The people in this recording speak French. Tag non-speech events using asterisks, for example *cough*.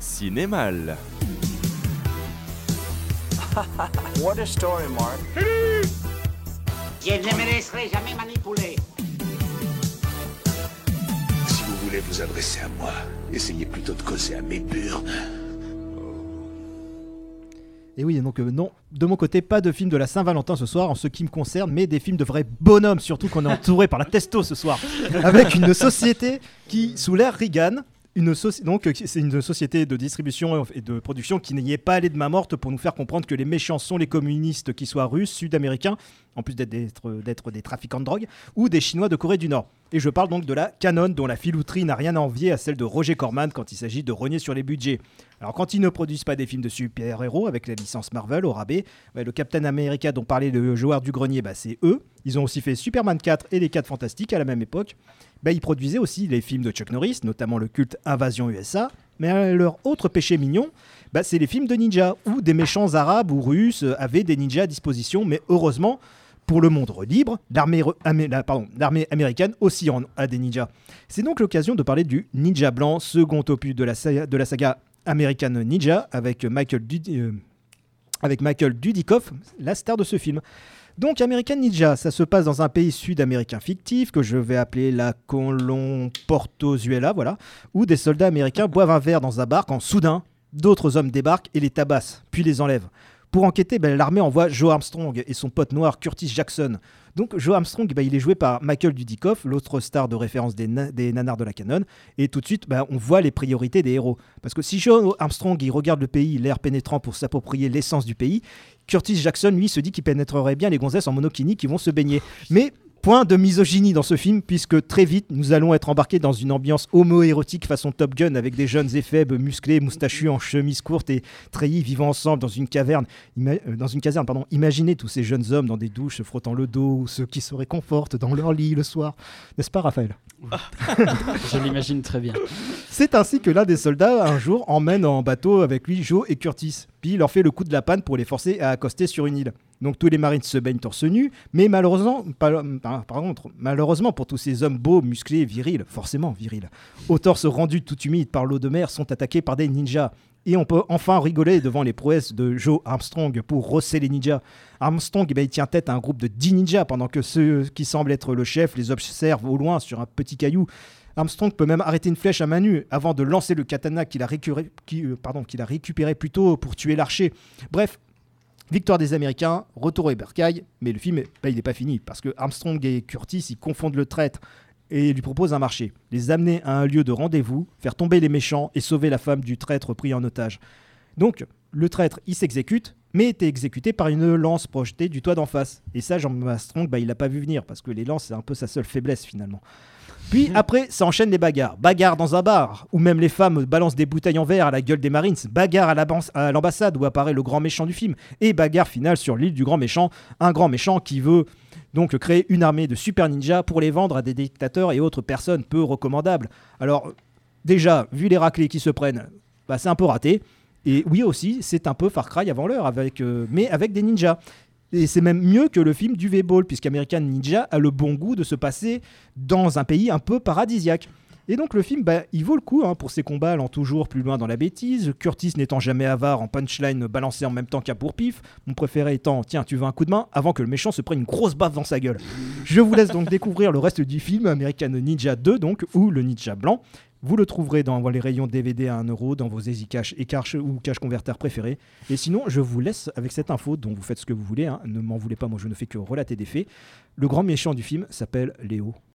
Cinémal. *laughs* What a story, Mark. Je ne me laisserai jamais manipuler. Si vous voulez vous adresser à moi, essayez plutôt de causer à mes burnes. Et oui, donc euh, non, de mon côté, pas de film de la Saint-Valentin ce soir en ce qui me concerne, mais des films de vrais bonhommes, surtout qu'on est entouré par la testo ce soir, *laughs* avec une société qui, sous l'ère Reagan, donc euh, c'est une société de distribution et de production qui n'y est pas allée de main morte pour nous faire comprendre que les méchants sont les communistes, qu'ils soient russes, sud-américains, en plus d'être des trafiquants de drogue, ou des Chinois de Corée du Nord. Et je parle donc de la Canon, dont la filouterie n'a rien à envier à celle de Roger Corman quand il s'agit de rogner sur les budgets. Alors quand ils ne produisent pas des films de super-héros avec la licence Marvel au rabais, bah, le Captain America dont parlait le joueur du grenier, bah, c'est eux. Ils ont aussi fait Superman 4 et les 4 Fantastiques à la même époque. Bah, ils produisaient aussi les films de Chuck Norris, notamment le culte Invasion USA. Mais leur autre péché mignon, bah, c'est les films de ninja, où des méchants arabes ou russes avaient des ninjas à disposition. Mais heureusement, pour le monde libre, l'armée américaine aussi en a des ninjas. C'est donc l'occasion de parler du Ninja Blanc, second opus de la, saga, American Ninja, avec Michael, Dud- euh, avec Michael Dudikoff, la star de ce film. Donc American Ninja, ça se passe dans un pays sud-américain fictif que je vais appeler la Colon Portozuela, voilà, où des soldats américains boivent un verre dans un bar quand soudain d'autres hommes débarquent et les tabassent, puis les enlèvent. Pour enquêter, ben, l'armée envoie Joe Armstrong et son pote noir Curtis Jackson. Donc Joe Armstrong, ben, il est joué par Michael Dudikoff, l'autre star de référence des, na- nanars de la canon. Et tout de suite, ben, on voit les priorités des héros. Parce que si Joe Armstrong il regarde le pays, l'air pénétrant pour s'approprier l'essence du pays, Curtis Jackson, lui, se dit qu'il pénétrerait bien les gonzesses en monokini qui vont se baigner. Mais point de misogynie dans ce film, puisque très vite, nous allons être embarqués dans une ambiance homo-érotique façon Top Gun, avec des jeunes éphèbes musclés, moustachus en chemise courte et treillis vivant ensemble dans une caverne. Euh, dans une caserne, pardon. Imaginez tous ces jeunes hommes dans des douches se frottant le dos, ou ceux qui se réconfortent dans leur lit le soir. N'est-ce pas, Raphaël? *laughs* Je l'imagine très bien. C'est ainsi que l'un des soldats, un jour, emmène en bateau avec lui Joe et Curtis. Puis il leur fait le coup de la panne pour les forcer à accoster sur une île. Donc tous les marines se baignent torse nu, mais malheureusement, par, contre, malheureusement pour tous ces hommes beaux, musclés, virils, forcément virils, au torse rendu tout humide par l'eau de mer, sont attaqués par des ninjas. Et on peut enfin rigoler devant les prouesses de Joe Armstrong pour rosser les ninjas. Armstrong, eh ben, il tient tête à un groupe de 10 ninjas pendant que ceux qui semblent être le chef les observent au loin sur un petit caillou. Armstrong peut même arrêter une flèche à main nue avant de lancer le katana qu'il a, récuré- qui, euh, qu'il a récupéré plus tôt pour tuer l'archer. Bref, victoire des Américains, retour au bercail, mais le film, bah, il n'est pas fini parce que Armstrong et Curtis ils confondent le traître et lui proposent un marché, les amener à un lieu de rendez-vous, faire tomber les méchants et sauver la femme du traître pris en otage. Donc, le traître, il s'exécute, mais était exécuté par une lance projetée du toit d'en face. Et ça, Jean Armstrong, bah, il l'a pas vu venir, parce que les lances, c'est un peu sa seule faiblesse finalement. Puis *laughs* après, ça enchaîne les bagarres. Bagarre dans un bar, où même les femmes balancent des bouteilles en verre à la gueule des Marines. Bagarre à l'ambassade, où apparaît le grand méchant du film. Et bagarre finale sur l'île du grand méchant. Un grand méchant qui veut donc créer une armée de super ninjas pour les vendre à des dictateurs et autres personnes peu recommandables. Alors, déjà, vu les raclés qui se prennent, bah, c'est un peu raté. Et oui aussi, c'est un peu Far Cry avant l'heure, avec, euh, mais avec des ninjas. Et c'est même mieux que le film du V-Ball, puisqu'American Ninja a le bon goût de se passer dans un pays un peu paradisiaque. Et donc le film, bah, il vaut le coup hein, pour ses combats allant toujours plus loin dans la bêtise, Curtis n'étant jamais avare en punchline balancé en même temps qu'un pour-pif, mon préféré étant tiens tu veux un coup de main avant que le méchant se prenne une grosse baffe dans sa gueule. Je vous laisse donc découvrir le reste du film American Ninja 2 donc, ou le Ninja Blanc. Vous le trouverez dans les rayons DVD à 1€ dans vos Easy Cash et ou Cash Converter préférés. Et sinon, je vous laisse avec cette info dont vous faites ce que vous voulez. hein. Ne m'en voulez pas, moi je ne fais que relater des faits. Le grand méchant du film s'appelle Léo.